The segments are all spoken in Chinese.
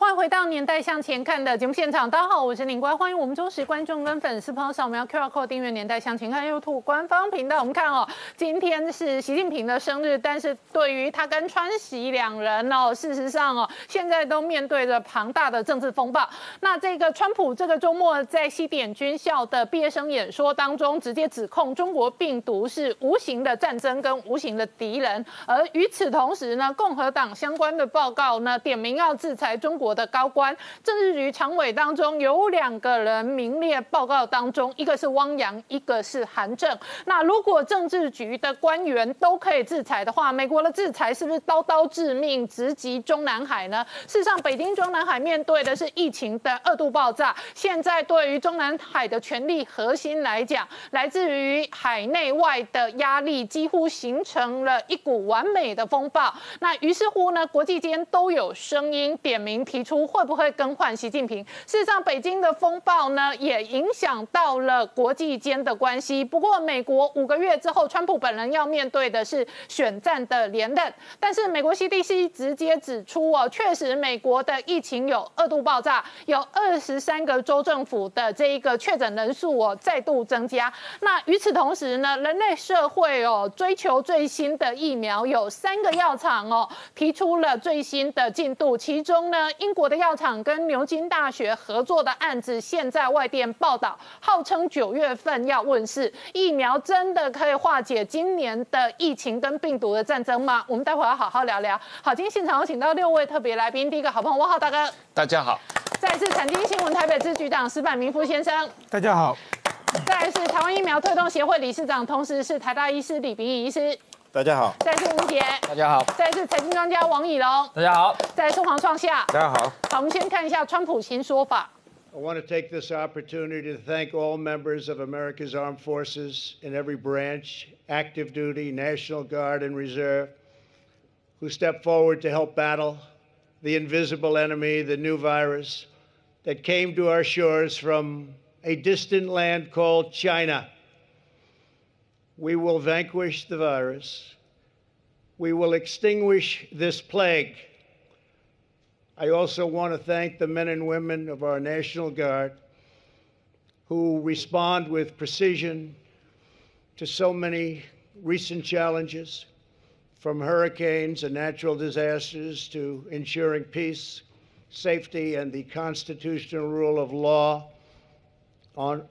欢迎回到《年代向前看》的节目现场，大家好，我是宁官，欢迎我们忠实观众跟粉丝朋友扫描 QR Code 订阅《年代向前看》YouTube 官方频道。我们看哦，今天是习近平的生日，但是对于他跟川习两人哦，事实上哦，现在都面对着庞大的政治风暴。那这个川普这个周末在西点军校的毕业生演说当中，直接指控中国病。毒是无形的战争跟无形的敌人，而与此同时呢，共和党相关的报告呢，点名要制裁中国国的高官。政治局常委当中有两个人名列报告当中，一个是汪洋，一个是韩正。那如果政治局的官员都可以制裁的话，美国的制裁是不是刀刀致命，直击中南海呢？事实上，北京中南海面对的是疫情的二度爆炸。现在对于中南海的权力核心来讲，来自于海内。外的压力几乎形成了一股完美的风暴。那于是乎呢，国际间都有声音点名提提出会不会更换习近平。事实上，北京的风暴呢也影响到了国际间的关系。不过，美国五个月之后，川普本人要面对的是选战的连任。但是，美国 CDC 直接指出哦，确实美国的疫情有二度爆炸，有二十三个州政府的这一个确诊人数哦再度增加。那与此同时呢？人类社会哦，追求最新的疫苗，有三个药厂哦提出了最新的进度。其中呢，英国的药厂跟牛津大学合作的案子，现在外电报道，号称九月份要问世。疫苗真的可以化解今年的疫情跟病毒的战争吗？我们待会要好好聊聊。好，今天现场有请到六位特别来宾，第一个好朋友汪浩大哥，大家好；再次产经新闻台北支局长石板明夫先生，大家好。再是台湾疫苗推动协会理事长，同时是台大医师李炳义医师。大家好。再是吴杰。大家好。再是财经专家王以龙。大家好。再是黄创夏。大家好。好，我们先看一下川普新说法。I want to take this opportunity to thank all members of America's armed forces in every branch, active duty, National Guard, and Reserve, who stepped forward to help battle the invisible enemy, the new virus that came to our shores from a distant land called China. We will vanquish the virus. We will extinguish this plague. I also want to thank the men and women of our National Guard who respond with precision to so many recent challenges, from hurricanes and natural disasters to ensuring peace, safety, and the constitutional rule of law on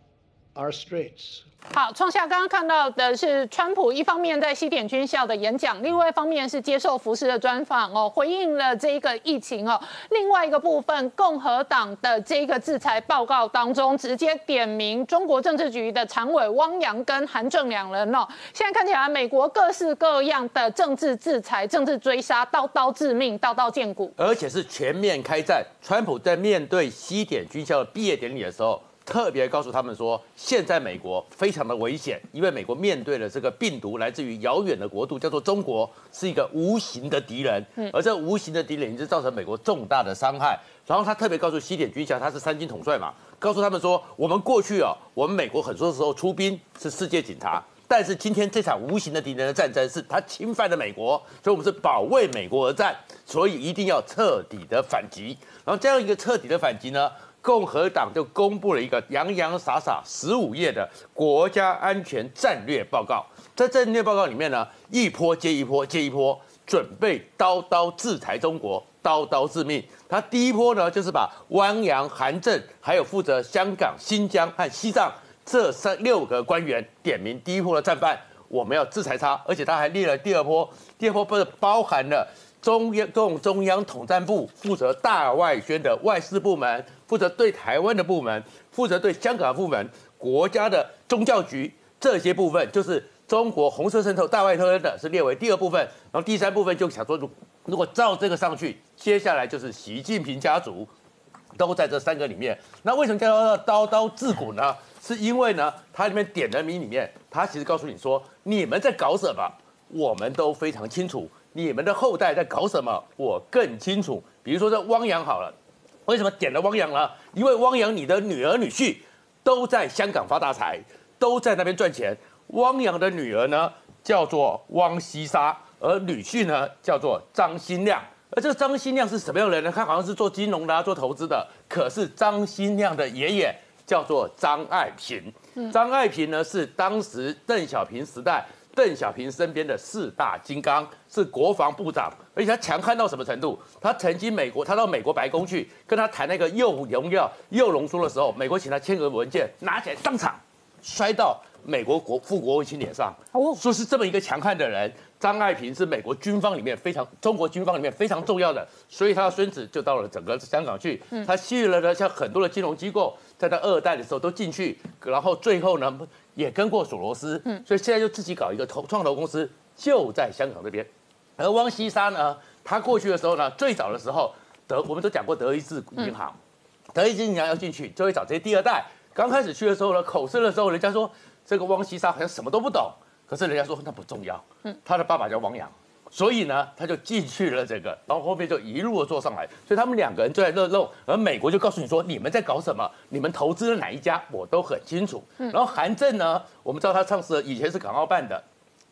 our streets. 好，创下刚刚看到的是川普一方面在西点军校的演讲，另外一方面是接受福斯的专访哦，回应了这一个疫情哦。另外一个部分，共和党的这个制裁报告当中，直接点名中国政治局的常委汪洋跟韩正两人哦。现在看起来，美国各式各样的政治制裁、政治追杀，刀刀致命，刀刀见骨，而且是全面开战。川普在面对西点军校的毕业典礼的时候。特别告诉他们说，现在美国非常的危险，因为美国面对的这个病毒来自于遥远的国度，叫做中国，是一个无形的敌人。嗯，而这无形的敌人，已经造成美国重大的伤害。然后他特别告诉西点军校，他是三军统帅嘛，告诉他们说，我们过去啊，我们美国很多时候出兵是世界警察，但是今天这场无形的敌人的战争，是他侵犯了美国，所以我们是保卫美国而战，所以一定要彻底的反击。然后这样一个彻底的反击呢？共和党就公布了一个洋洋洒洒十五页的国家安全战略报告，在战略报告里面呢，一波接一波接一波，准备刀刀制裁中国，刀刀致命。他第一波呢，就是把汪洋、韩正，还有负责香港、新疆和西藏这三六个官员点名第一波的战犯，我们要制裁他。而且他还列了第二波，第二波不是包含了中央中共中央统战部负责大外宣的外事部门。负责对台湾的部门，负责对香港的部门，国家的宗教局这些部分，就是中国红色渗透、大外宣的，是列为第二部分。然后第三部分就想说，如如果照这个上去，接下来就是习近平家族都在这三个里面。那为什么叫刀刀自古呢？是因为呢，它里面点的名里面，它其实告诉你说，你们在搞什么，我们都非常清楚；你们的后代在搞什么，我更清楚。比如说这汪洋好了。为什么点了汪洋呢？因为汪洋，你的女儿女婿都在香港发大财，都在那边赚钱。汪洋的女儿呢叫做汪西沙，而女婿呢叫做张新亮。而这个张新亮是什么样的人呢？他好像是做金融的、做投资的。可是张新亮的爷爷叫做张爱萍，张爱萍呢是当时邓小平时代邓小平身边的四大金刚，是国防部长，而且他强悍到什么程度？他曾经美国，他到美国白宫去跟他谈那个又荣耀、又龙书的时候，美国请他签个文件，拿起来当场摔到美国国副国务卿脸上，说是这么一个强悍的人。张爱萍是美国军方里面非常中国军方里面非常重要的，所以他的孙子就到了整个香港去。他吸引了呢，像很多的金融机构，在他二代的时候都进去，然后最后呢也跟过索罗斯，所以现在就自己搞一个投创投公司，就在香港这边。而汪西沙呢，他过去的时候呢，最早的时候德我们都讲过德意志银行，德意志银行要进去就会找这些第二代。刚开始去的时候呢，口试的时候，人家说这个汪西沙好像什么都不懂。可是人家说那不重要，嗯，他的爸爸叫王阳，所以呢，他就进去了这个，然后后面就一路的做上来，所以他们两个人就在热弄，而美国就告诉你说你们在搞什么，你们投资了哪一家，我都很清楚。然后韩正呢，我们知道他上市以前是港澳办的，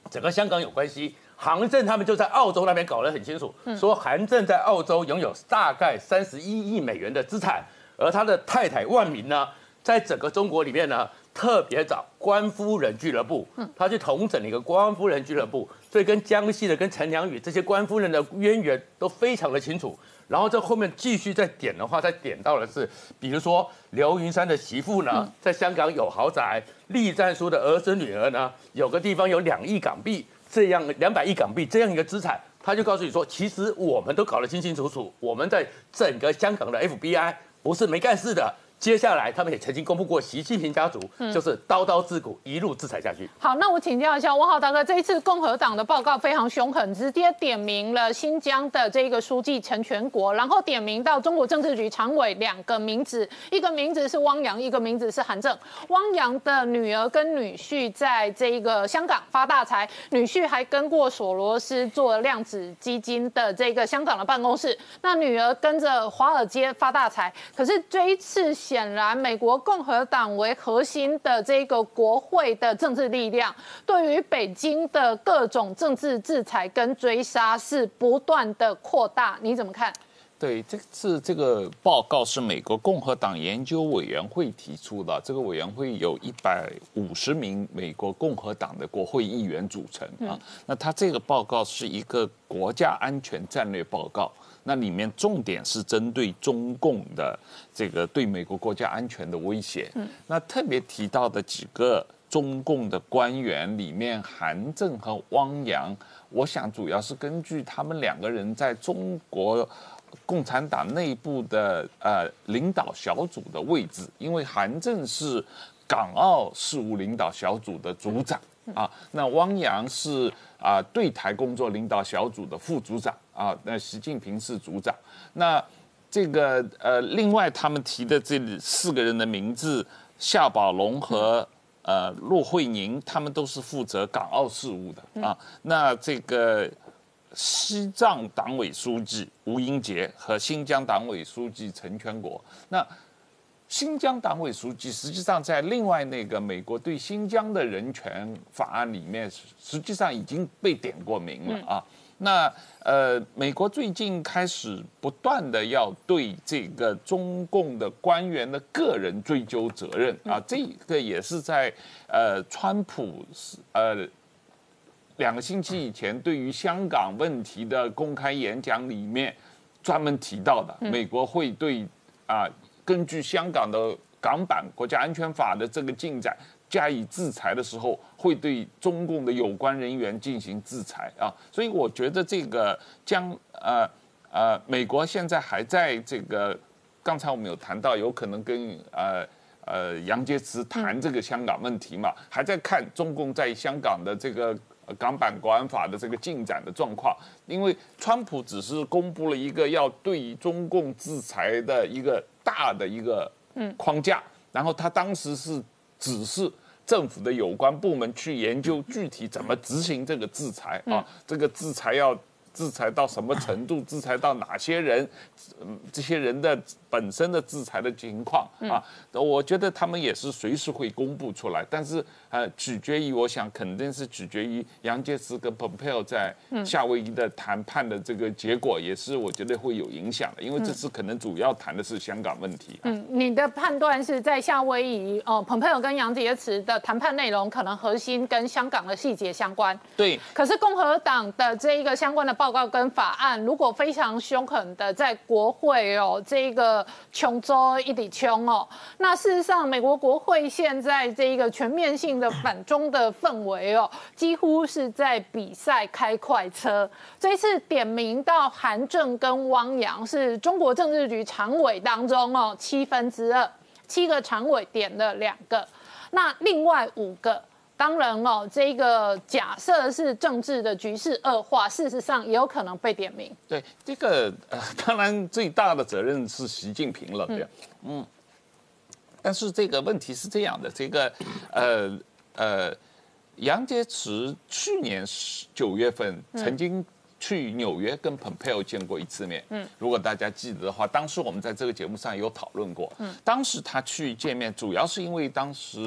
整个香港有关系，韩正他们就在澳洲那边搞得很清楚，说韩正在澳洲拥有大概三十一亿美元的资产，而他的太太万明呢，在整个中国里面呢。特别找官夫人俱乐部，他去统整了一个官夫人俱乐部，所以跟江西的、跟陈良宇这些官夫人的渊源都非常的清楚。然后在后面继续再点的话，再点到的是，比如说刘云山的媳妇呢，在香港有豪宅；栗战书的儿子女儿呢，有个地方有两亿港币，这样两百亿港币这样一个资产，他就告诉你说，其实我们都搞得清清楚楚，我们在整个香港的 FBI 不是没干事的。接下来，他们也曾经公布过，习近平家族就是刀刀自古一路制裁下去。好，那我请教一下汪浩大哥，这一次共和党的报告非常凶狠，直接点名了新疆的这个书记陈全国，然后点名到中国政治局常委两个名字，一个名字是汪洋，一个名字是韩正。汪洋的女儿跟女婿在这一个香港发大财，女婿还跟过索罗斯做量子基金的这个香港的办公室，那女儿跟着华尔街发大财。可是这一次。显然，美国共和党为核心的这个国会的政治力量，对于北京的各种政治制裁跟追杀是不断的扩大。你怎么看？对，这次这个报告是美国共和党研究委员会提出的，这个委员会有一百五十名美国共和党的国会议员组成啊。那他这个报告是一个国家安全战略报告。那里面重点是针对中共的这个对美国国家安全的威胁。嗯，那特别提到的几个中共的官员里面，韩正和汪洋，我想主要是根据他们两个人在中国共产党内部的呃领导小组的位置，因为韩正是港澳事务领导小组的组长啊，那汪洋是啊对台工作领导小组的副组长。啊，那习近平是组长，那这个呃，另外他们提的这四个人的名字，夏宝龙和呃骆惠宁，他们都是负责港澳事务的啊。那这个西藏党委书记吴英杰和新疆党委书记陈全国，那新疆党委书记实际上在另外那个美国对新疆的人权法案里面，实际上已经被点过名了啊。那呃，美国最近开始不断的要对这个中共的官员的个人追究责任啊，这个也是在呃，川普是呃两个星期以前对于香港问题的公开演讲里面专门提到的，美国会对啊，根据香港的港版国家安全法的这个进展。加以制裁的时候，会对中共的有关人员进行制裁啊，所以我觉得这个将呃呃，美国现在还在这个，刚才我们有谈到，有可能跟呃呃杨洁篪谈这个香港问题嘛，还在看中共在香港的这个港版国安法的这个进展的状况，因为川普只是公布了一个要对中共制裁的一个大的一个框架，然后他当时是。只是政府的有关部门去研究具体怎么执行这个制裁啊，这个制裁要制裁到什么程度，制裁到哪些人，嗯，这些人的本身的制裁的情况啊，我觉得他们也是随时会公布出来，但是呃，取决于我想肯定是取决于杨洁篪跟蓬佩奥在夏威夷的谈判的这个结果，也是我觉得会有影响的，因为这次可能主要谈的是香港问题。嗯，你的判断是在夏威夷，哦，蓬佩奥跟杨洁篪的谈判内容可能核心跟香港的细节相关。对，可是共和党的这一个相关的报报告跟法案，如果非常凶狠的在国会哦，这个琼州一底穷哦，那事实上美国国会现在这一个全面性的反中的氛围哦，几乎是在比赛开快车。这一次点名到韩正跟汪洋是中国政治局常委当中哦，七分之二，七个常委点了两个，那另外五个。当然哦，这个假设是政治的局势恶化，事实上也有可能被点名。对，这个呃，当然最大的责任是习近平了，对，嗯。但是这个问题是这样的，这个呃呃，杨洁篪去年九月份曾经。去纽约跟蓬佩奥见过一次面。嗯，如果大家记得的话，当时我们在这个节目上有讨论过。嗯，当时他去见面，主要是因为当时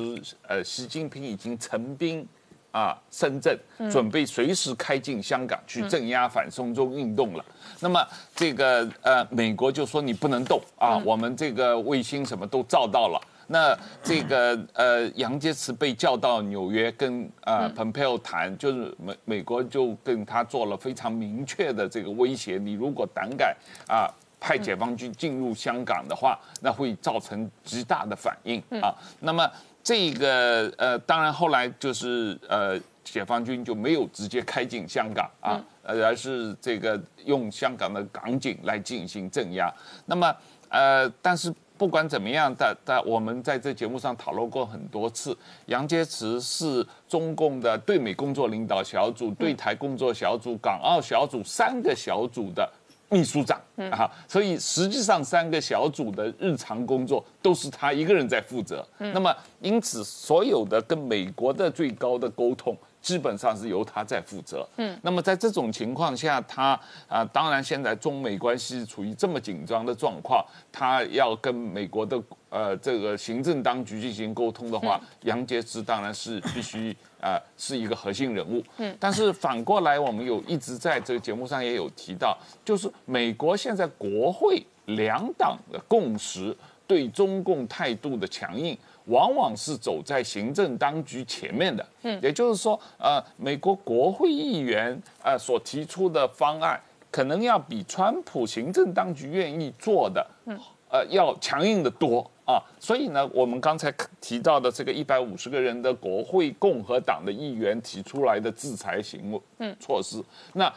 呃，习近平已经成兵啊深圳，准备随时开进香港去镇压反送中运动了。那么这个呃，美国就说你不能动啊，我们这个卫星什么都照到了。那这个呃，杨洁篪被叫到纽约跟啊蓬佩奥谈，就是美美国就跟他做了非常明确的这个威胁，你如果胆敢啊派解放军进入香港的话，那会造成极大的反应啊。那么这个呃，当然后来就是呃，解放军就没有直接开进香港啊，而是这个用香港的港警来进行镇压。那么呃，但是。不管怎么样，但但我们在这节目上讨论过很多次，杨洁篪是中共的对美工作领导小组、对台工作小组、港澳小组三个小组的秘书长啊，所以实际上三个小组的日常工作都是他一个人在负责。那么，因此所有的跟美国的最高的沟通。基本上是由他在负责。嗯，那么在这种情况下，他啊，当然现在中美关系处于这么紧张的状况，他要跟美国的呃这个行政当局进行沟通的话，杨洁篪当然是必须啊是一个核心人物。嗯，但是反过来，我们有一直在这个节目上也有提到，就是美国现在国会两党的共识对中共态度的强硬。往往是走在行政当局前面的，嗯，也就是说，呃，美国国会议员呃所提出的方案，可能要比川普行政当局愿意做的，嗯，呃，要强硬的多啊。所以呢，我们刚才提到的这个一百五十个人的国会共和党的议员提出来的制裁行为，嗯，措施，那。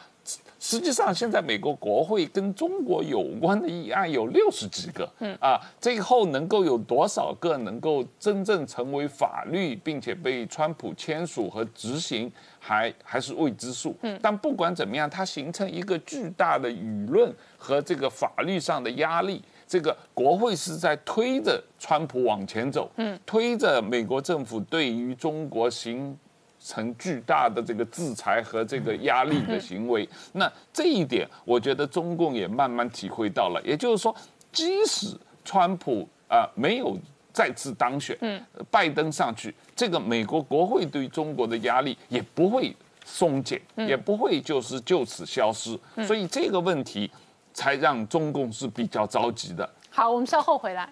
实际上，现在美国国会跟中国有关的议案有六十几个，嗯啊，最后能够有多少个能够真正成为法律，并且被川普签署和执行，还还是未知数。嗯，但不管怎么样，它形成一个巨大的舆论和这个法律上的压力，这个国会是在推着川普往前走，嗯，推着美国政府对于中国行。成巨大的这个制裁和这个压力的行为，那这一点，我觉得中共也慢慢体会到了。也就是说，即使川普啊没有再次当选，嗯，拜登上去，这个美国国会对中国的压力也不会松减，也不会就是就此消失。所以这个问题才让中共是比较着急的。好，我们稍后回来。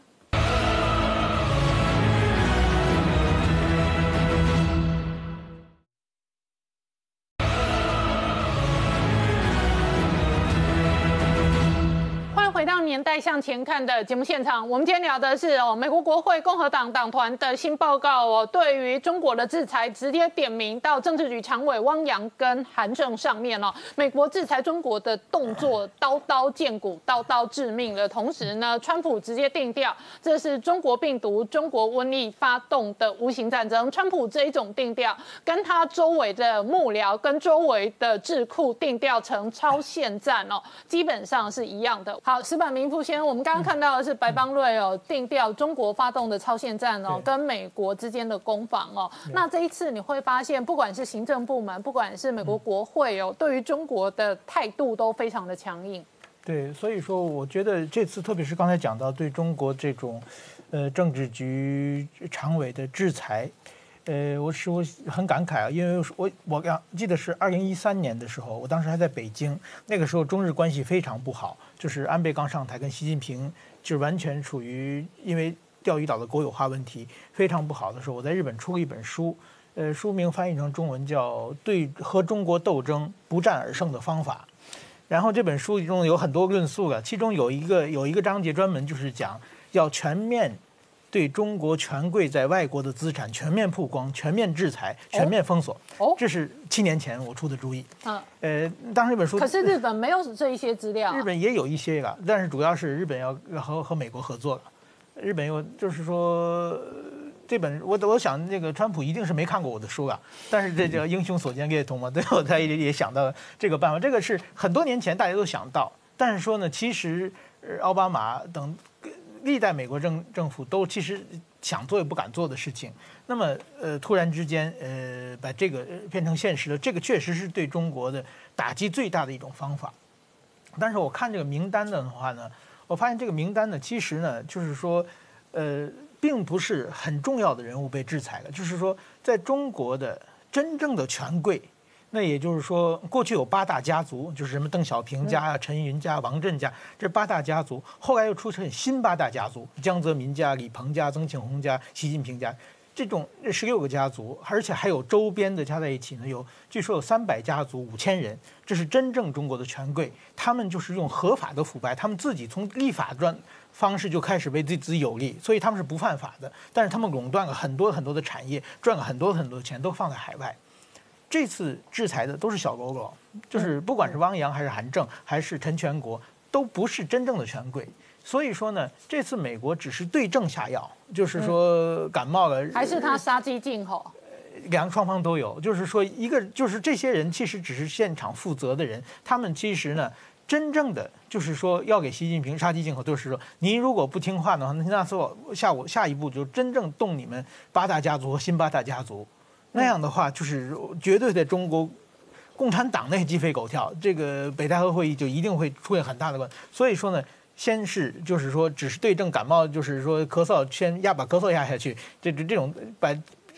年代向前看的节目现场，我们今天聊的是哦，美国国会共和党党团的新报告哦，对于中国的制裁直接点名到政治局常委汪洋跟韩正上面哦。美国制裁中国的动作刀刀见骨、刀刀致命的同时呢，川普直接定调，这是中国病毒、中国瘟疫发动的无形战争。川普这一种定调，跟他周围的幕僚、跟周围的智库定调成超限战哦，基本上是一样的。好，石板明。林富先，我们刚刚看到的是白邦瑞哦定调中国发动的超限战哦，跟美国之间的攻防哦。那这一次你会发现，不管是行政部门，不管是美国国会哦，对于中国的态度都非常的强硬。对，所以说我觉得这次，特别是刚才讲到对中国这种，呃，政治局常委的制裁，呃，我是我很感慨啊，因为我我刚记得是二零一三年的时候，我当时还在北京，那个时候中日关系非常不好，就是安倍刚上台，跟习近平就是完全处于因为钓鱼岛的国有化问题非常不好的时候，我在日本出了一本书，呃，书名翻译成中文叫《对和中国斗争不战而胜的方法》。然后这本书中有很多论述的，其中有一个有一个章节专门就是讲要全面对中国权贵在外国的资产全面曝光、全面制裁、全面封锁。哦，这是七年前我出的主意。嗯，呃，当时这本书可是日本没有这一些资料。日本也有一些个，但是主要是日本要和和美国合作了。日本又就是说。这本我我想那个川普一定是没看过我的书啊，但是这叫英雄所见略同嘛，最后 他也也想到这个办法，这个是很多年前大家都想到，但是说呢，其实奥巴马等历代美国政政府都其实想做也不敢做的事情，那么呃突然之间呃把这个变成现实了，这个确实是对中国的打击最大的一种方法，但是我看这个名单的话呢，我发现这个名单呢，其实呢就是说呃。并不是很重要的人物被制裁了，就是说，在中国的真正的权贵，那也就是说，过去有八大家族，就是什么邓小平家啊、陈云家、王震家，这八大家族，后来又出现新八大家族，江泽民家、李鹏家、曾庆红家、习近平家，这种十六个家族，而且还有周边的加在一起呢，有据说有三百家族、五千人，这是真正中国的权贵，他们就是用合法的腐败，他们自己从立法专。方式就开始为自己有利，所以他们是不犯法的，但是他们垄断了很多很多的产业，赚了很多很多的钱，都放在海外。这次制裁的都是小喽啰，就是不管是汪洋还是韩正还是陈全国，都不是真正的权贵。所以说呢，这次美国只是对症下药，就是说感冒了，还是他杀鸡儆猴，两个双方都有。就是说，一个就是这些人其实只是现场负责的人，他们其实呢。真正的就是说，要给习近平杀鸡儆猴，就是说，您如果不听话的话，那那时候下午下一步就真正动你们八大家族和新八大家族，那样的话就是绝对在中国共产党内鸡飞狗跳，这个北戴河会议就一定会出现很大的问题。所以说呢，先是就是说，只是对症感冒，就是说咳嗽先压把咳嗽压下去，这这这种把。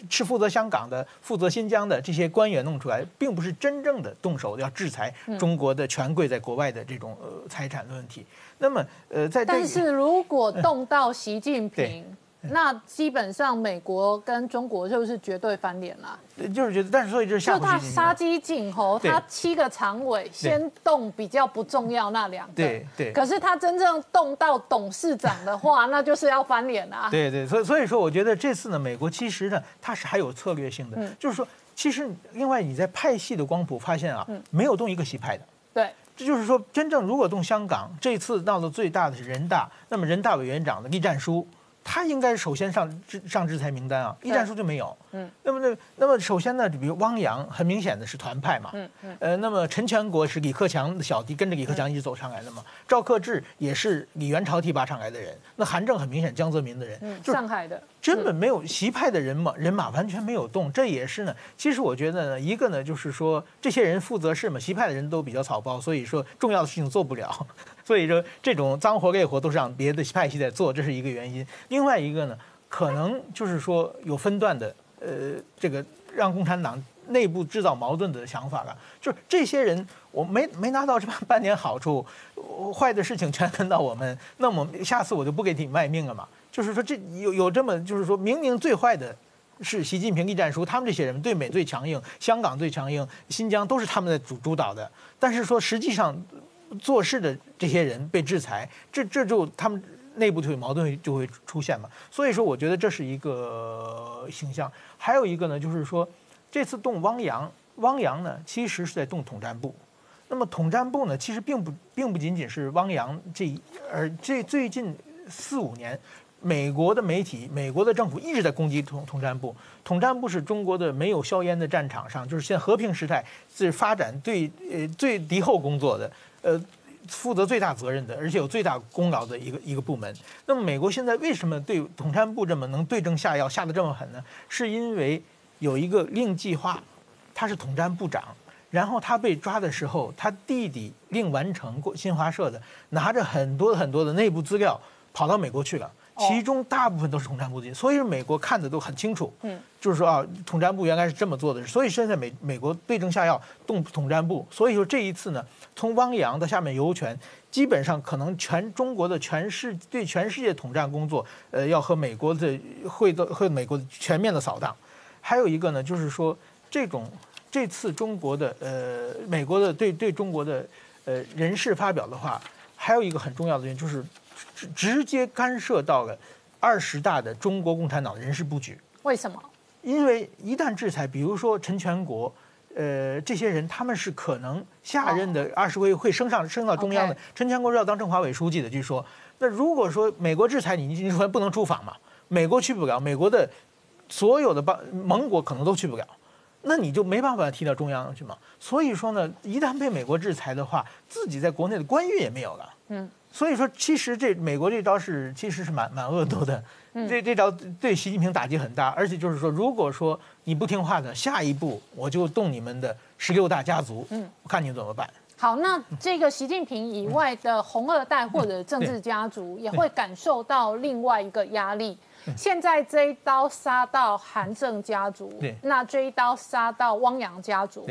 是负责香港的、负责新疆的这些官员弄出来，并不是真正的动手要制裁中国的权贵在国外的这种呃财产的问题。那么呃，在但是如果动到习近平。那基本上美国跟中国就是绝对翻脸了，就是觉得，但是所以就是就他杀鸡儆猴，他七个常委先动比较不重要那两个，对对。可是他真正动到董事长的话，那就是要翻脸啊。对对，所以所以说，我觉得这次呢，美国其实呢，它是还有策略性的，就是说，其实另外你在派系的光谱发现啊，没有动一个西派的。对，这就是说，真正如果动香港，这次闹得最大的是人大，那么人大委员长的栗战书。他应该首先上制上制裁名单啊，一战书就没有。嗯，那么那那么首先呢，比如汪洋，很明显的是团派嘛。嗯嗯。呃，那么陈全国是李克强的小弟，跟着李克强一直走上来的嘛。赵克志也是李元朝提拔上来的人。那韩正很明显江泽民的人，上海的，根本没有习派的人马，人马完全没有动。这也是呢，其实我觉得呢，一个呢就是说，这些人负责事嘛，习派的人都比较草包，所以说重要的事情做不了。所以说，这种脏活累活都是让别的派系在做，这是一个原因。另外一个呢，可能就是说有分段的，呃，这个让共产党内部制造矛盾的想法了。就是这些人，我没没拿到这半 点好处，坏的事情全轮到我们，那么下次我就不给你卖命了嘛。就是说，这有有这么，就是说明明最坏的是习近平、栗战书，他们这些人对美最强硬，香港最强硬，新疆都是他们在主主导的。但是说实际上。做事的这些人被制裁，这这就他们内部就有矛盾就会出现嘛。所以说，我觉得这是一个形象。还有一个呢，就是说这次动汪洋，汪洋呢其实是在动统战部。那么统战部呢，其实并不并不仅仅是汪洋这，而这最近四五年，美国的媒体、美国的政府一直在攻击统统战部。统战部是中国的没有硝烟的战场上，就是现和平时代是发展对呃最敌后工作的。呃，负责最大责任的，而且有最大功劳的一个一个部门。那么美国现在为什么对统战部这么能对症下药，下的这么狠呢？是因为有一个令计划，他是统战部长，然后他被抓的时候，他弟弟令完成过新华社的，拿着很多很多的内部资料跑到美国去了。其中大部分都是统战部的，所以美国看的都很清楚。嗯，就是说啊，统战部原来是这么做的，所以现在美美国对症下药，动统战部。所以说这一次呢，从汪洋到下面游权，基本上可能全中国的全世对全世界统战工作，呃，要和美国的会的和美国的全面的扫荡。还有一个呢，就是说这种这次中国的呃美国的对对中国的呃人事发表的话，还有一个很重要的原因就是。直接干涉到了二十大的中国共产党的人事布局。为什么？因为一旦制裁，比如说陈全国，呃，这些人他们是可能下任的二十回会升上升到中央的。陈全国是要当政法委书记的，据说。那如果说美国制裁你，你说不能出访嘛？美国去不了，美国的所有的邦盟国可能都去不了，那你就没办法提到中央去嘛。所以说呢，一旦被美国制裁的话，自己在国内的官运也没有了。嗯。所以说，其实这美国这招是其实是蛮蛮恶毒的，这这招对习近平打击很大，而且就是说，如果说你不听话的，下一步我就动你们的十六大家族，嗯，我看你怎么办。好，那这个习近平以外的红二代或者政治家族也会感受到另外一个压力。现在这一刀杀到韩正家族，那这一刀杀到汪洋家族。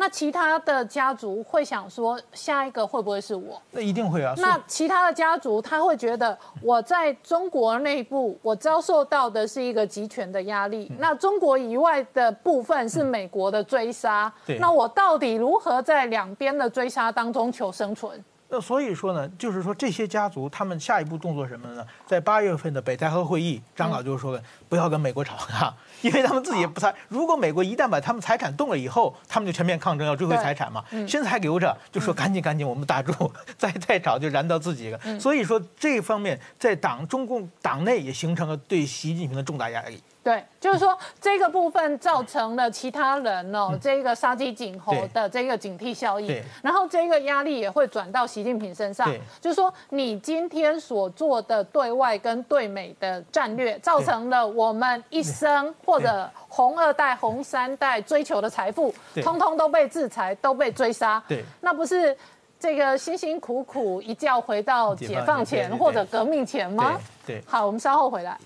那其他的家族会想说，下一个会不会是我？那一定会啊。那其他的家族他会觉得，我在中国内部，我遭受到的是一个集权的压力。那中国以外的部分是美国的追杀。那我到底如何在两边的追杀当中求生存？那所以说呢，就是说这些家族他们下一步动作什么呢？在八月份的北戴河会议，张老就说了，不要跟美国吵啊。因为他们自己也不财，如果美国一旦把他们财产动了以后，他们就全面抗争，要追回财产嘛。现在还留着，就说赶紧赶紧，我们打住，再再吵就燃到自己了。所以说这方面在党中共党内也形成了对习近平的重大压力。对，就是说这个部分造成了其他人哦，这个杀鸡儆猴的这个警惕效应，然后这个压力也会转到习近平身上。就是说你今天所做的对外跟对美的战略，造成了我们一生或者红二代、红三代追求的财富，通通都被制裁，都被追杀。对，那不是这个辛辛苦苦一觉回到解放前或者革命前吗？对，好，我们稍后回来。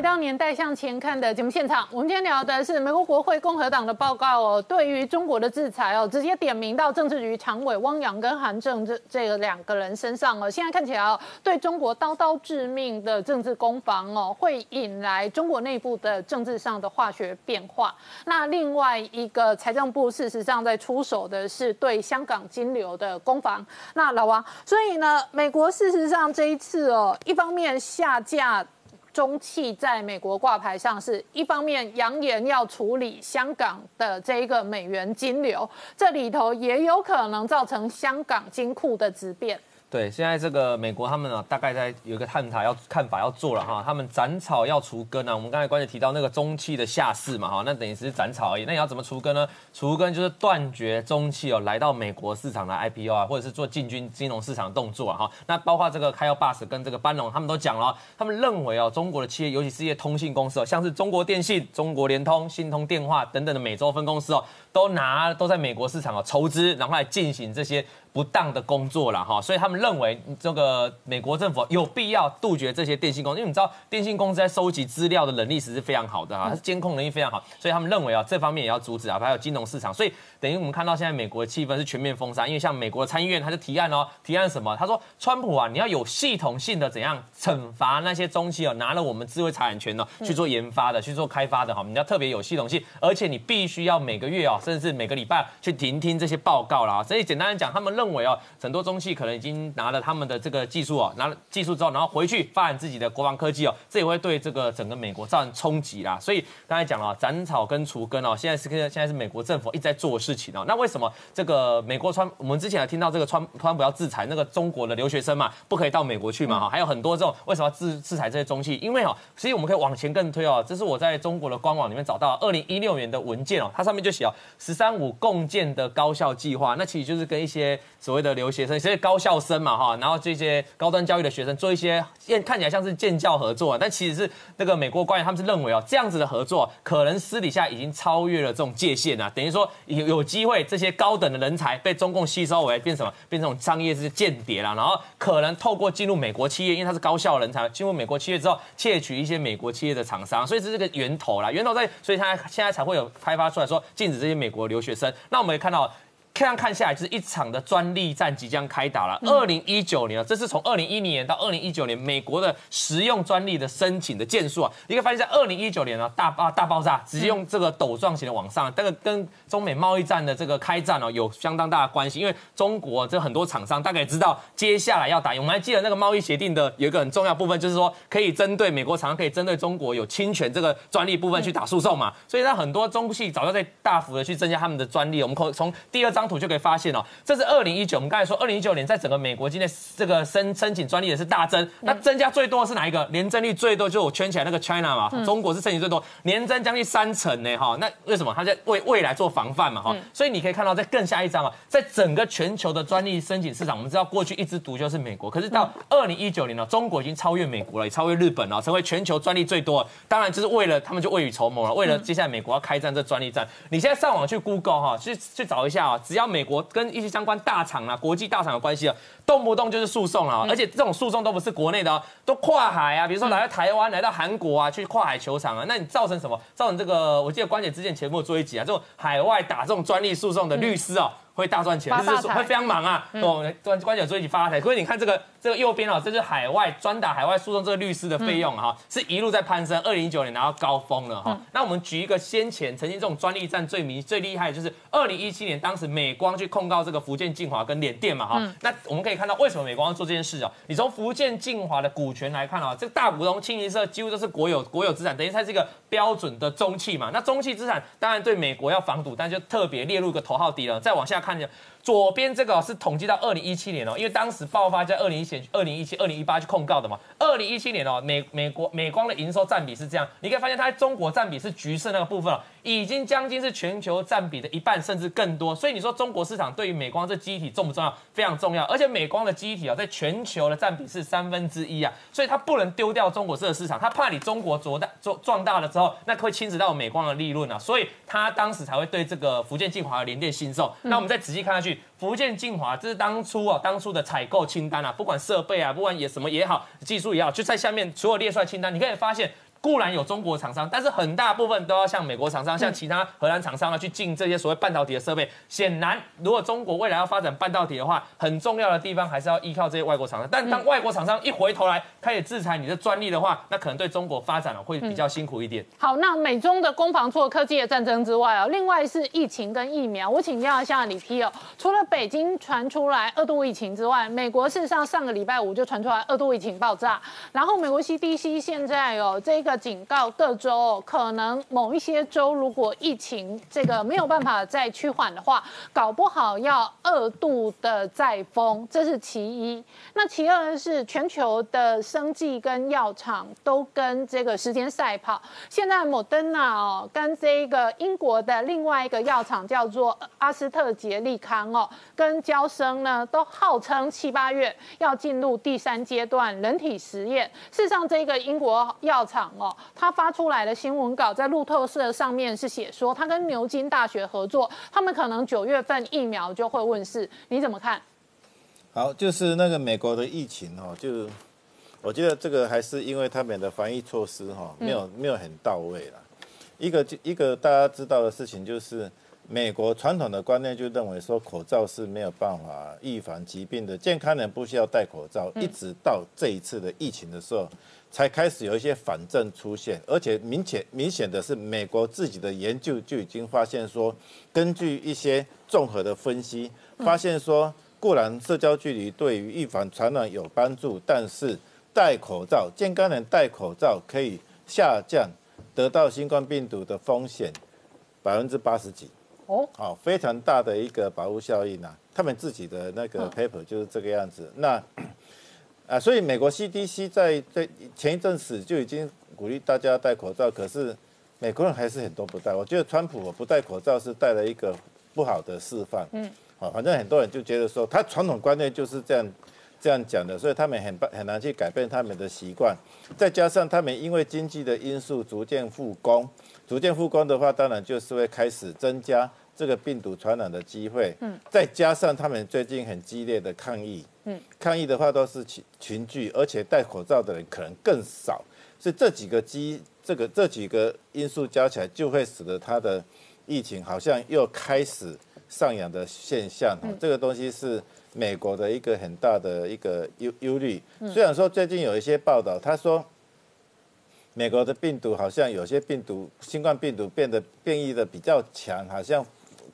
回到年代向前看的节目现场，我们今天聊的是美国国会共和党的报告哦，对于中国的制裁哦，直接点名到政治局常委汪洋跟韩正这这个两个人身上哦。现在看起来哦，对中国刀刀致命的政治攻防哦，会引来中国内部的政治上的化学变化。那另外一个财政部事实上在出手的是对香港金流的攻防。那老王，所以呢，美国事实上这一次哦，一方面下架。中汽在美国挂牌上市，一方面扬言要处理香港的这一个美元金流，这里头也有可能造成香港金库的质变。对，现在这个美国他们呢，大概在有一个探讨要看法要做了哈，他们斩草要除根啊。我们刚才关键提到那个中汽的下市嘛哈，那等于是斩草而已。那你要怎么除根呢？除根就是断绝中汽哦来到美国市场的 IPO 啊，或者是做进军金融市场的动作啊哈。那包括这个开耀 bus 跟这个班龙，他们都讲了，他们认为哦，中国的企业，尤其是一些通信公司哦，像是中国电信、中国联通、信通电话等等的美洲分公司哦，都拿都在美国市场哦筹资，然后来进行这些。不当的工作了哈，所以他们认为这个美国政府有必要杜绝这些电信公司，因为你知道电信公司在收集资料的能力其实是非常好的哈，监控能力非常好，所以他们认为啊这方面也要阻止啊，还有金融市场，所以等于我们看到现在美国的气氛是全面封杀，因为像美国的参议院他就提案哦，提案什么？他说川普啊，你要有系统性的怎样惩罚那些中期哦，拿了我们智慧财产权呢去做研发的、去做开发的哈，你要特别有系统性，而且你必须要每个月哦，甚至是每个礼拜去聆听这些报告啦。所以简单来讲，他们。认为哦，很多中企可能已经拿了他们的这个技术啊，拿了技术之后，然后回去发展自己的国防科技哦，这也会对这个整个美国造成冲击啦。所以刚才讲了，斩草跟除根哦，现在是跟现在是美国政府一直在做的事情哦。那为什么这个美国川，我们之前有听到这个川川普要制裁那个中国的留学生嘛，不可以到美国去嘛哈，还有很多这种为什么要制制裁这些中企？因为哦，其实我们可以往前更推哦，这是我在中国的官网里面找到二零一六年的文件哦，它上面就写哦，十三五共建的高校计划，那其实就是跟一些所谓的留学生，这些高校生嘛哈，然后这些高端教育的学生做一些看起来像是建教合作，但其实是那个美国官员他们是认为哦，这样子的合作可能私底下已经超越了这种界限啊，等于说有有机会这些高等的人才被中共吸收为变什么，变成这种商业是间谍啦，然后可能透过进入美国企业，因为他是高校人才，进入美国企业之后窃取一些美国企业的厂商，所以这是个源头啦，源头在，所以他现在才会有开发出来说禁止这些美国留学生。那我们也看到。这样看下来，就是一场的专利战即将开打了。二零一九年啊，这是从二零一零年到二零一九年，美国的实用专利的申请的件数啊，你可以发现，在二零一九年呢，大爆大爆炸，直接用这个陡状型的往上。这个跟中美贸易战的这个开战哦，有相当大的关系。因为中国这很多厂商大概知道接下来要打，我们还记得那个贸易协定的有一个很重要部分，就是说可以针对美国厂商，可以针对中国有侵权这个专利部分去打诉讼嘛。所以，那很多中系早就在大幅的去增加他们的专利。我们从从第二张。图就可以发现哦，这是二零一九。我们刚才说，二零一九年在整个美国今天这个申申请专利的是大增。那增加最多的是哪一个？年增率最多就我圈起来那个 China 嘛，中国是申请最多，年增将近三成呢哈。那为什么？它在为未来做防范嘛哈。所以你可以看到，在更下一张啊，在整个全球的专利申请市场，我们知道过去一枝独秀是美国，可是到二零一九年呢，中国已经超越美国了，也超越日本了，成为全球专利最多。当然就是为了他们就未雨绸缪了，为了接下来美国要开战这专利战。你现在上网去 Google 哈，去去找一下啊，只要。美国跟一些相关大厂啊、国际大厂有关系啊，动不动就是诉讼啊，而且这种诉讼都不是国内的，都跨海啊，比如说来到台湾、来到韩国啊，去跨海球场啊，那你造成什么？造成这个，我记得关姐之前节目做一集啊，这种海外打这种专利诉讼的律师啊。会大赚钱，就是会非常忙啊！哦，关关键做一起发财。所以你看这个这个右边哦，这是海外专打海外诉讼这个律师的费用哈，是一路在攀升。二零一九年拿到高峰了哈。那我们举一个先前曾经这种专利战最迷最厉害，就是二零一七年当时美光去控告这个福建晋华跟联电嘛哈。那我们可以看到为什么美光要做这件事哦？你从福建晋华的股权来看啊，这个大股东清一色几乎都是国有国有资产，等于它是一个标准的中企嘛。那中企资产当然对美国要防堵，但就特别列入一个头号敌人。再往下看看见左边这个是统计到二零一七年哦，因为当时爆发在二零一七、二零一七、二零一八去控告的嘛。二零一七年哦，美美国美光的营收占比是这样，你可以发现它在中国占比是橘色那个部分哦，已经将近是全球占比的一半甚至更多。所以你说中国市场对于美光这机体重不重要？非常重要。而且美光的机体啊，在全球的占比是三分之一啊，所以它不能丢掉中国这个市场，它怕你中国做大做壮大了之后，那会侵蚀到美光的利润啊，所以它当时才会对这个福建晋华的联电新售。那我们再仔细看下去。福建晋华，这是当初啊，当初的采购清单啊，不管设备啊，不管也什么也好，技术也好，就在下面所有列出来清单，你可以发现。固然有中国厂商，但是很大部分都要向美国厂商、向其他荷兰厂商啊去进这些所谓半导体的设备。显然，如果中国未来要发展半导体的话，很重要的地方还是要依靠这些外国厂商。但当外国厂商一回头来开始制裁你的专利的话，那可能对中国发展了会比较辛苦一点。好，那美中的攻防除了科技的战争之外啊，另外是疫情跟疫苗。我请教一下李 P 哦，除了北京传出来二度疫情之外，美国事实上上个礼拜五就传出来二度疫情爆炸，然后美国 CDC 现在哦这个。警告各州，可能某一些州如果疫情这个没有办法再趋缓的话，搞不好要二度的再封，这是其一。那其二是全球的生计跟药厂都跟这个时间赛跑。现在莫登纳哦，跟这个英国的另外一个药厂叫做阿斯特捷利康哦，跟交生呢都号称七八月要进入第三阶段人体实验。事实上，这个英国药厂。哦，他发出来的新闻稿在路透社上面是写说，他跟牛津大学合作，他们可能九月份疫苗就会问世，你怎么看？好，就是那个美国的疫情哈，就我觉得这个还是因为他们的防疫措施哈，没有没有很到位了。一个就一个大家知道的事情就是，美国传统的观念就认为说口罩是没有办法预防疾病的，健康人不需要戴口罩，一直到这一次的疫情的时候。才开始有一些反证出现，而且明显明显的是，美国自己的研究就已经发现说，根据一些综合的分析，发现说固然社交距离对于预防传染有帮助，但是戴口罩，健康人戴口罩可以下降得到新冠病毒的风险百分之八十几。哦，好、非常大的一个保护效应啊。他们自己的那个 paper 就是这个样子。那啊，所以美国 CDC 在在前一阵子就已经鼓励大家戴口罩，可是美国人还是很多不戴。我觉得川普我不戴口罩是带了一个不好的示范。嗯，好，反正很多人就觉得说他传统观念就是这样这样讲的，所以他们很不很难去改变他们的习惯。再加上他们因为经济的因素逐渐复工，逐渐复工的话，当然就是会开始增加这个病毒传染的机会。嗯，再加上他们最近很激烈的抗议，嗯，抗议的话都是群群聚，而且戴口罩的人可能更少，所以这几个基这个这几个因素加起来，就会使得它的疫情好像又开始上扬的现象。哦这个东西是美国的一个很大的一个忧忧虑。虽然说最近有一些报道，他说。美国的病毒好像有些病毒，新冠病毒变得变异的比较强，好像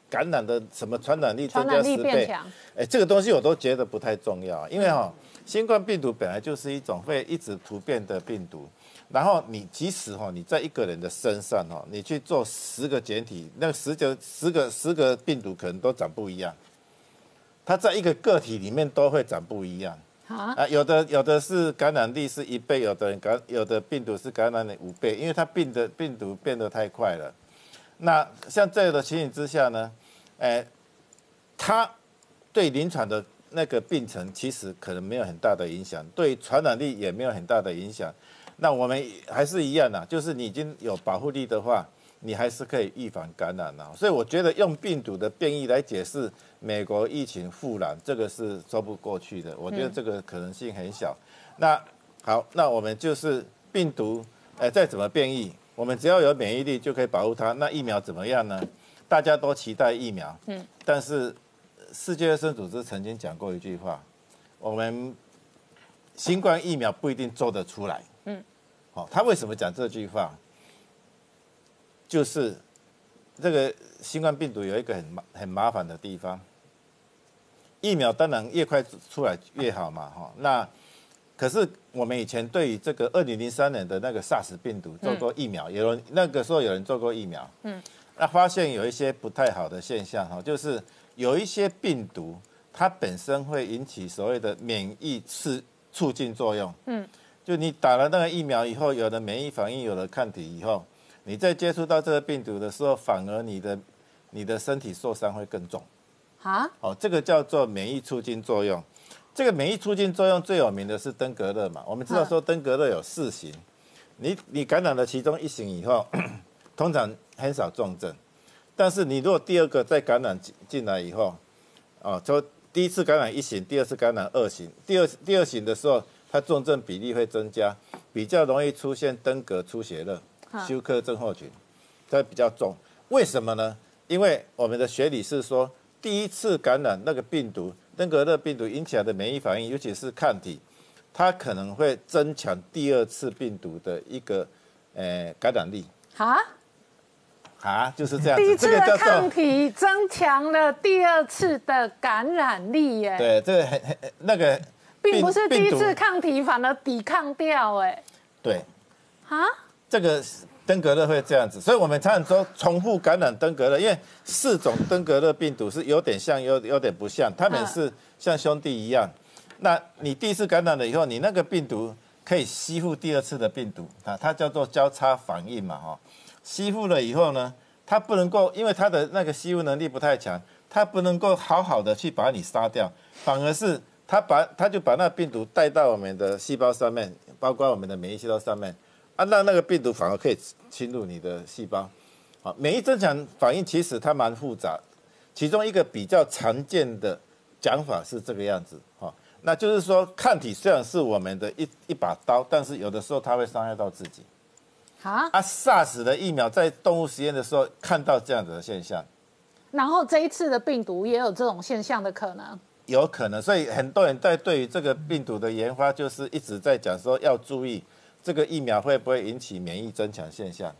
感染的什么传染力增加十倍。哎，这个东西我都觉得不太重要，因为哈、新冠病毒本来就是一种会一直突变的病毒。然后你即使哈、你在一个人的身上哈、你去做十个检体，那十个十个十个病毒可能都长不一样，它在一个个体里面都会长不一样。啊，啊，有的有的是感染力是一倍，有的人感有的病毒是感染力五倍，因为它病的病毒变得太快了。那像这样的情形之下呢，哎、它对临床的那个病程其实可能没有很大的影响，对传染力也没有很大的影响。那我们还是一样的，就是你已经有保护力的话，你还是可以预防感染啊。所以我觉得用病毒的变异来解释美国疫情复燃，这个是说不过去的。我觉得这个可能性很小。那好，那我们就是病毒，呃，再怎么变异，我们只要有免疫力就可以保护它。那疫苗怎么样呢？大家都期待疫苗，嗯，但是世界卫生组织曾经讲过一句话：我们新冠疫苗不一定做得出来。嗯，好、他为什么讲这句话？就是这个新冠病毒有一个很麻很麻烦的地方，疫苗当然越快出来越好嘛，哈、那可是我们以前对于这个二零零三年的那个 SARS 病毒做过疫苗，有人那个时候有人做过疫苗，嗯，那发现有一些不太好的现象哈，就是有一些病毒它本身会引起所谓的免疫刺促进作用，嗯，就你打了那个疫苗以后，有了免疫反应，有了抗体以后，你再接触到这个病毒的时候，反而你的你的身体受伤会更重。啊，哦，这个叫做免疫促进作用。这个免疫促进作用最有名的是登革热嘛？我们知道说登革热有四型，你你感染了其中一型以后，通常很少重症，但是你如果第二个再感染进进来以后，哦，就第一次感染一型，第二次感染二型，第二第二型的时候，它重症比例会增加，比较容易出现登革出血热、休克症候群，它比较重。为什么呢？因为我们的学理是说，第一次感染那个病毒，登革热病毒引起来的免疫反应，尤其是抗体，它可能会增强第二次病毒的一个呃感染力。啊，啊，就是这样子。第一次的抗体增强了第二次的感染力，耶，对，这个很很那个并不是第一次抗体反而抵抗掉，哎，对。啊，这个登革热会这样子，所以我们常常说重复感染登革热，因为四种登革热病毒是有点像，有有点不像，他们嗯。是像兄弟一样。那你第一次感染了以后，你那个病毒可以吸附第二次的病毒，啊，它叫做交叉反应嘛，哈。吸附了以后呢，它不能够，因为它的那个吸附能力不太强，它不能够好好的去把你杀掉，反而是它把它就把那病毒带到我们的细胞上面，包括我们的免疫细胞上面，啊，让那个病毒反而可以侵入你的细胞。啊，免疫增强反应其实它蛮复杂，其中一个比较常见的讲法是这个样子，哈、那就是说抗体虽然是我们的一一把刀，但是有的时候它会伤害到自己。啊，啊，SARS 的疫苗在动物实验的时候看到这样子的现象，然后这一次的病毒也有这种现象的可能，有可能，所以很多人在对于这个病毒的研发，就是一直在讲说要注意这个疫苗会不会引起免疫增强现象。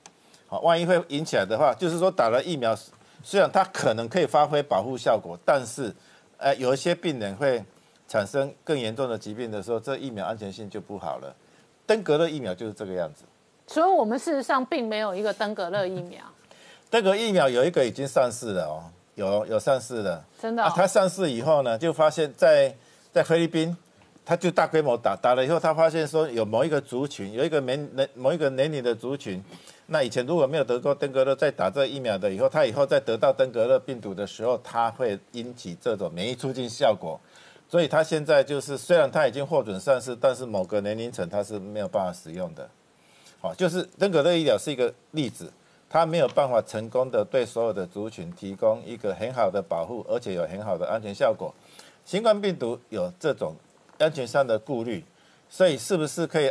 好，万一会引起来的话，就是说打了疫苗，虽然它可能可以发挥保护效果，但是呃，有一些病人会产生更严重的疾病的时候，这疫苗安全性就不好了。登革热疫苗就是这个样子。所以我们事实上并没有一个登革热疫苗，登革疫苗有一个已经上市了哦，有有上市了。真的哦、啊，它上市以后呢，就发现在在菲律宾，他就大规模打打了以后，他发现说有某一个族群，有一个年年某一个年龄的族群，那以前如果没有得过登革热，在打这疫苗的以后，他以后再得到登革热病毒的时候，他会引起这种免疫促进效果。所以他现在就是虽然他已经获准上市，但是某个年龄层他是没有办法使用的。好，就是登革热疫苗是一个例子，它没有办法成功的对所有的族群提供一个很好的保护，而且有很好的安全效果。新冠病毒有这种安全上的顾虑，所以是不是可以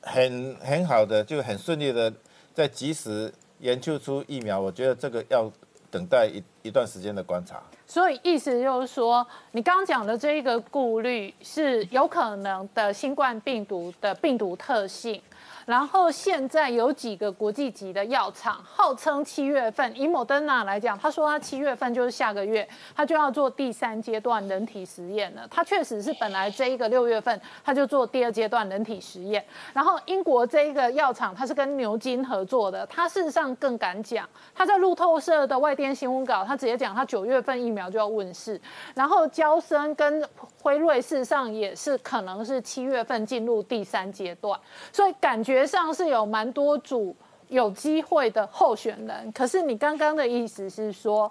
很很好的就很顺利的在及时研究出疫苗？我觉得这个要等待一一段时间的观察。所以意思就是说，你刚刚讲的这一个顾虑是有可能的新冠病毒的病毒特性。然后现在有几个国际级的药厂号称七月份，以莫登纳来讲，他说他七月份就是下个月，他就要做第三阶段人体实验了。他确实是本来这一个六月份他就做第二阶段人体实验。然后英国这一个药厂，它是跟牛津合作的，他事实上更敢讲，他在路透社的外电新闻稿，他直接讲他九月份疫苗就要问世。然后交生跟辉瑞事实上也是可能是七月份进入第三阶段，所以感觉。觉上是有蛮多组有机会的候选人，可是你刚刚的意思是说，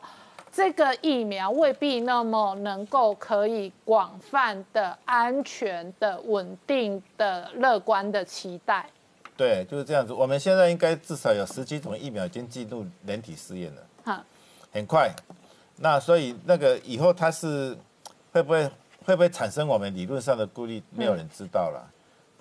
这个疫苗未必那么能够可以广泛的、安全的、稳定的、乐观的期待。对，就是这样子。我们现在应该至少有十几种疫苗已经进入人体试验了，哈，很快。那所以那个以后它是会不会会不会产生我们理论上的顾虑，没有人知道了。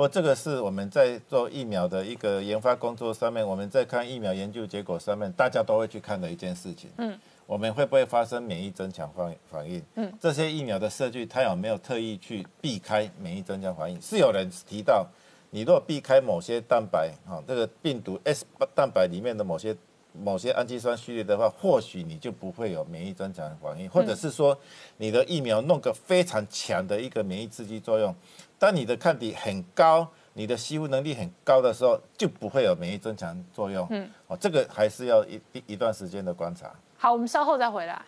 不过这个是我们在做疫苗的一个研发工作上面，我们在看疫苗研究结果上面，大家都会去看的一件事情。嗯，我们会不会发生免疫增强反反应？嗯，这些疫苗的设计，它有没有特意去避开免疫增强反应？是有人提到，你如果避开某些蛋白，哈，这个病毒 S 蛋白里面的某些某些氨基酸序列的话，或许你就不会有免疫增强反应，或者是说你的疫苗弄个非常强的一个免疫刺激作用。当你的抗体很高，你的吸附能力很高的时候，就不会有免疫增强作用。嗯，哦，这个还是要一一段时间的观察。好，我们稍后再回来。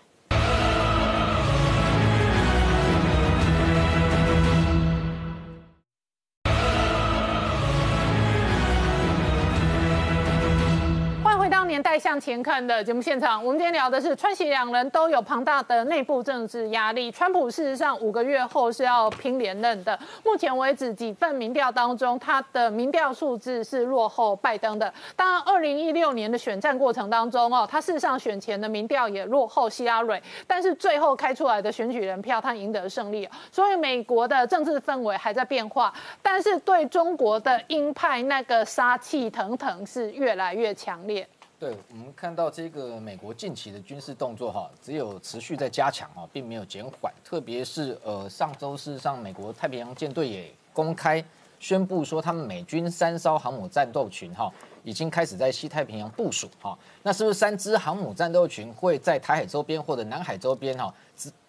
年代向前看的节目现场，我们今天聊的是川西两人都有庞大的内部政治压力。川普事实上五个月后是要拼连任的，目前为止几份民调当中，他的民调数字是落后拜登的。当然，二零一六年的选战过程当中哦，他事实上选前的民调也落后希拉蕊，但是最后开出来的选举人票，他赢得胜利。所以美国的政治氛围还在变化，但是对中国的鹰派那个杀气腾腾是越来越强烈。对我们看到这个美国近期的军事动作哈，只有持续在加强哈，并没有减缓。特别是呃上周事实上，美国太平洋舰队也公开宣布说，他们美军三艘航母战斗群哈，已经开始在西太平洋部署哈。那是不是三支航母战斗群会在台海周边或者南海周边哈，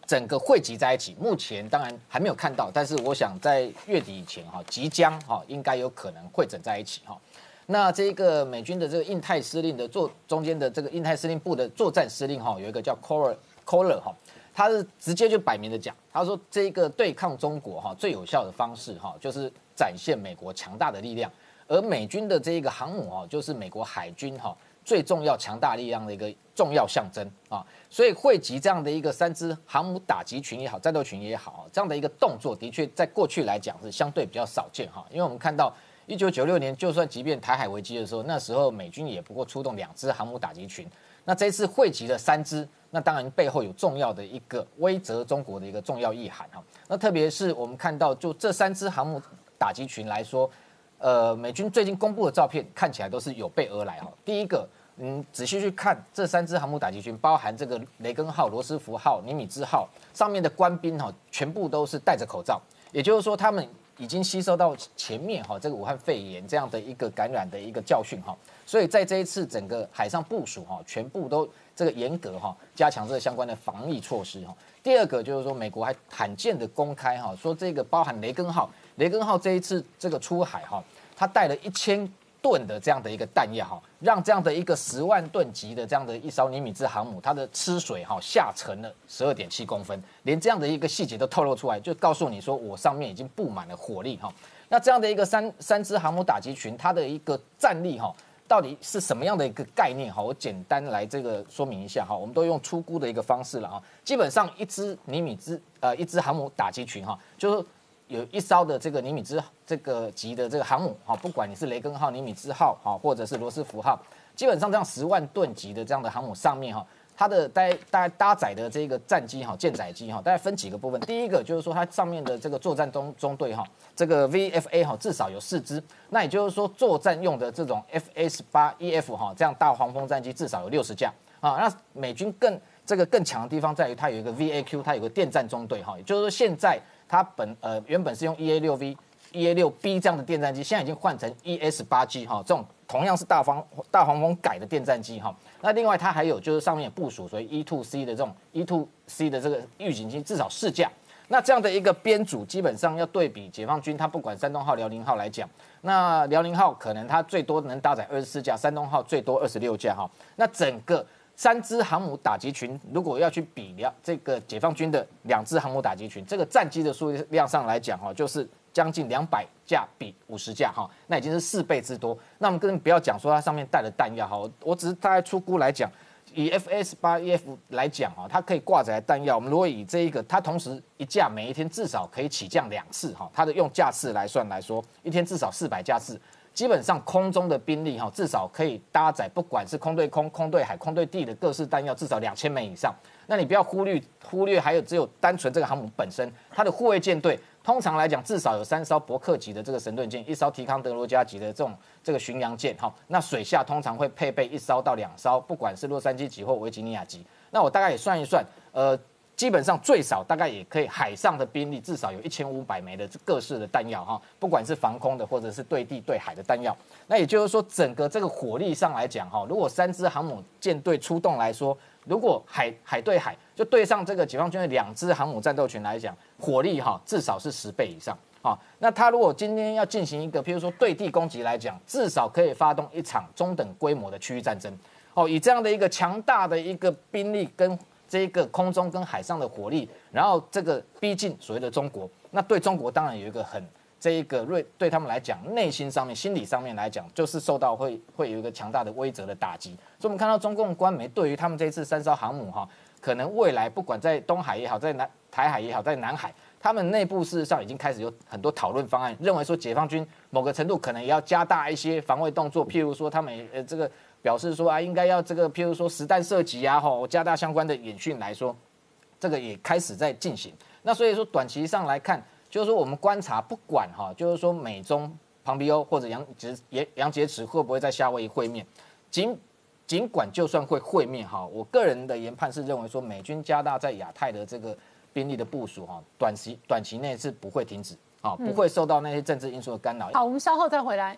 整个汇集在一起？目前当然还没有看到，但是我想在月底以前哈，即将哈，应该有可能汇整在一起哈。那这个美军的这个印太司令的作中间的这个印太司令部的作战司令哈，有一个叫 Coller Coller 哈，他是直接就摆明的讲，他说这个对抗中国哈最有效的方式哈，就是展现美国强大的力量，而美军的这一个航母哈，就是美国海军哈最重要强大力量的一个重要象征啊，所以汇集这样的一个三支航母打击群也好，战斗群也好，这样的一个动作的确在过去来讲是相对比较少见哈，因为我们看到。一九九六年，就算即便台海危机的时候，那时候美军也不过出动两支航母打击群。那这次汇集了三支，那当然背后有重要的一个威慑中国的一个重要意涵哈。那特别是我们看到，就这三支航母打击群来说，呃，美军最近公布的照片看起来都是有备而来哈。第一个，嗯，仔细去看这三支航母打击群，包含这个雷根号、罗斯福号、尼米兹号上面的官兵哈，全部都是戴着口罩，也就是说他们。已经吸收到前面哈这个武汉肺炎这样的一个感染的一个教训哈，所以在这一次整个海上部署哈，全部都这个严格哈，加强这个相关的防疫措施哈。第二个就是说，美国还罕见的公开哈，说这个包含雷根号，雷根号这一次这个出海哈，它带了一千。吨的这样的一个弹药哈，让这样的一个十万吨级的这样的一艘尼米兹航母，它的吃水哈下沉了十二点七公分，连这样的一个细节都透露出来，就告诉你说我上面已经布满了火力哈。那这样的一个三三支航母打击群，它的一个战力哈，到底是什么样的一个概念哈？我简单来这个说明一下哈，我们都用粗估的一个方式了啊，基本上一支尼米兹呃一支航母打击群哈，就是。有一艘的这个尼米兹这个级的这个航母哈，不管你是雷根号、尼米兹号哈，或者是罗斯福号，基本上这样十万吨级的这样的航母上面哈，它的大大概搭载的这个战机哈、舰载机哈，大概分几个部分。第一个就是说它上面的这个作战中中队哈，这个 VFA 哈至少有四支，那也就是说作战用的这种 FS 八 EF 哈这样大黄蜂战机至少有六十架啊。那美军更这个更强的地方在于它有一个 VAQ，它有个电战中队哈，也就是说现在。它本呃原本是用 E A 六 V、E A 六 B 这样的电战机，现在已经换成 E S 八 G 哈，这种同样是大黄大黄蜂改的电战机哈。那另外它还有就是上面部署所以 E two C 的这种 E two C 的这个预警机至少四架。那这样的一个编组，基本上要对比解放军，它不管山东号、辽宁号来讲，那辽宁号可能它最多能搭载二十四架，山东号最多二十六架哈。那整个三支航母打击群，如果要去比量这个解放军的两支航母打击群，这个战机的数量上来讲，哈，就是将近两百架比五十架，哈，那已经是四倍之多。那我们更不要讲说它上面带的弹药，哈，我只是大概出估来讲，以 FS 八 EF 来讲，哈，它可以挂载弹药。我们如果以这一个，它同时一架每一天至少可以起降两次，哈，它的用架次来算来说，一天至少四百架次。基本上空中的兵力哈，至少可以搭载，不管是空对空、空对海、空对地的各式弹药，至少两千枚以上。那你不要忽略忽略，还有只有单纯这个航母本身，它的护卫舰队通常来讲至少有三艘伯克级的这个神盾舰，一艘提康德罗加级的这种这个巡洋舰哈。那水下通常会配备一艘到两艘，不管是洛杉矶级或维吉尼亚级。那我大概也算一算，呃。基本上最少大概也可以海上的兵力至少有一千五百枚的各式的弹药哈，不管是防空的或者是对地对海的弹药。那也就是说，整个这个火力上来讲哈，如果三支航母舰队出动来说，如果海海对海就对上这个解放军的两支航母战斗群来讲，火力哈至少是十倍以上啊。那他如果今天要进行一个，譬如说对地攻击来讲，至少可以发动一场中等规模的区域战争哦。以这样的一个强大的一个兵力跟这一个空中跟海上的火力，然后这个逼近所谓的中国，那对中国当然有一个很这一个锐，对他们来讲，内心上面、心理上面来讲，就是受到会会有一个强大的威慑的打击。所以，我们看到中共官媒对于他们这次三艘航母哈，可能未来不管在东海也好，在南台海也好，在南海，他们内部事实上已经开始有很多讨论方案，认为说解放军某个程度可能也要加大一些防卫动作，譬如说他们呃这个。表示说啊，应该要这个，譬如说实弹射击啊，吼，加大相关的演训来说，这个也开始在进行。那所以说，短期上来看，就是说我们观察，不管哈，就是说美中庞皮欧或者杨杰杨杨洁篪会不会在夏威夷会面，尽尽管就算会会面哈，我个人的研判是认为说，美军加大在亚太的这个兵力的部署哈，短期短期内是不会停止啊，不会受到那些政治因素的干扰。好，我们稍后再回来。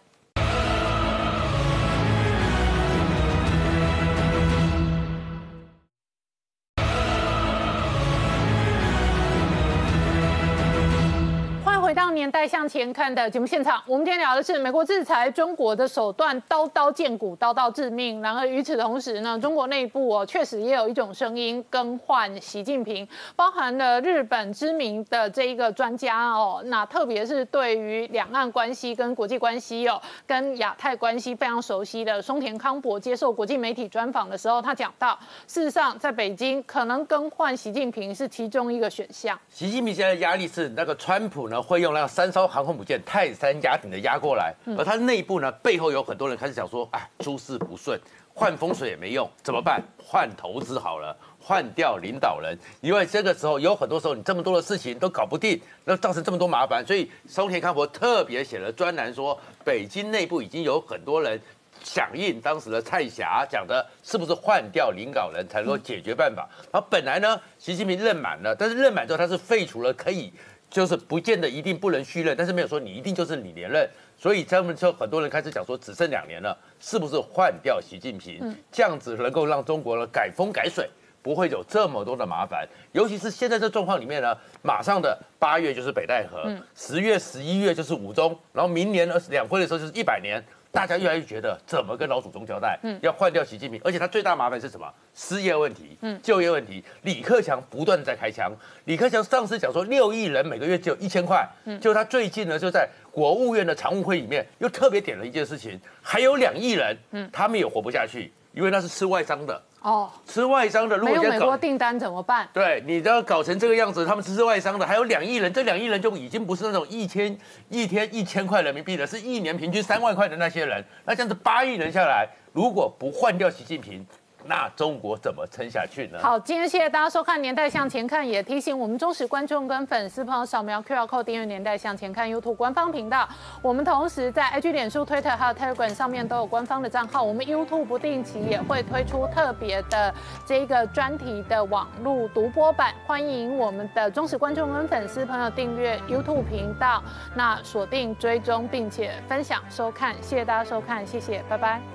年代向前看的节目现场，我们今天聊的是美国制裁中国的手段刀刀见骨，刀刀致命。然而与此同时呢，中国内部哦确实也有一种声音更换习近平，包含了日本知名的这一个专家哦，那特别是对于两岸关系跟国际关系哦，跟亚太关系非常熟悉的松田康博接受国际媒体专访的时候，他讲到，事实上在北京可能更换习近平是其中一个选项。习近平现在压力是那个川普呢会。用那个三艘航空母舰泰山压顶的压过来，而它内部呢，背后有很多人开始想说，哎，诸事不顺，换风水也没用，怎么办？换投资好了，换掉领导人，因为这个时候有很多时候你这么多的事情都搞不定，那造成这么多麻烦，所以松田康博特别写了专栏说，北京内部已经有很多人响应当时的蔡霞讲的，是不是换掉领导人才能够解决办法？而本来呢，习近平任满了，但是任满之后他是废除了可以。就是不见得一定不能续任，但是没有说你一定就是你连任。所以他们就很多人开始讲说，只剩两年了，是不是换掉习近平，这样子能够让中国呢改风改水，不会有这么多的麻烦。尤其是现在这状况里面呢，马上的八月就是北戴河，十月、十一月就是五中，然后明年二十两会的时候就是一百年。大家越来越觉得怎么跟老祖宗交代？嗯，要换掉习近平，而且他最大麻烦是什么？失业问题，嗯，就业问题。李克强不断在开枪。李克强上次讲说六亿人每个月只有一千块，嗯，就他最近呢就在国务院的常务会里面又特别点了一件事情，还有两亿人，嗯，他们也活不下去，因为那是吃外商的。哦，吃外商的，如果没有美国订单怎么办？对，你都要搞成这个样子，他们吃外商的，还有两亿人，这两亿人就已经不是那种一千一天一千块人民币的，是一年平均三万块的那些人。那这样子八亿人下来，如果不换掉习近平。那中国怎么撑下去呢？好，今天谢谢大家收看《年代向前看》，也提醒我们忠实观众跟粉丝朋友扫描 QR Code 订阅《年代向前看》YouTube 官方频道。我们同时在 IG、脸书、Twitter 还有 Telegram 上面都有官方的账号。我们 YouTube 不定期也会推出特别的这个专题的网络独播版，欢迎我们的忠实观众跟粉丝朋友订阅 YouTube 频道，那锁定追踪并且分享收看。谢谢大家收看，谢谢，拜拜。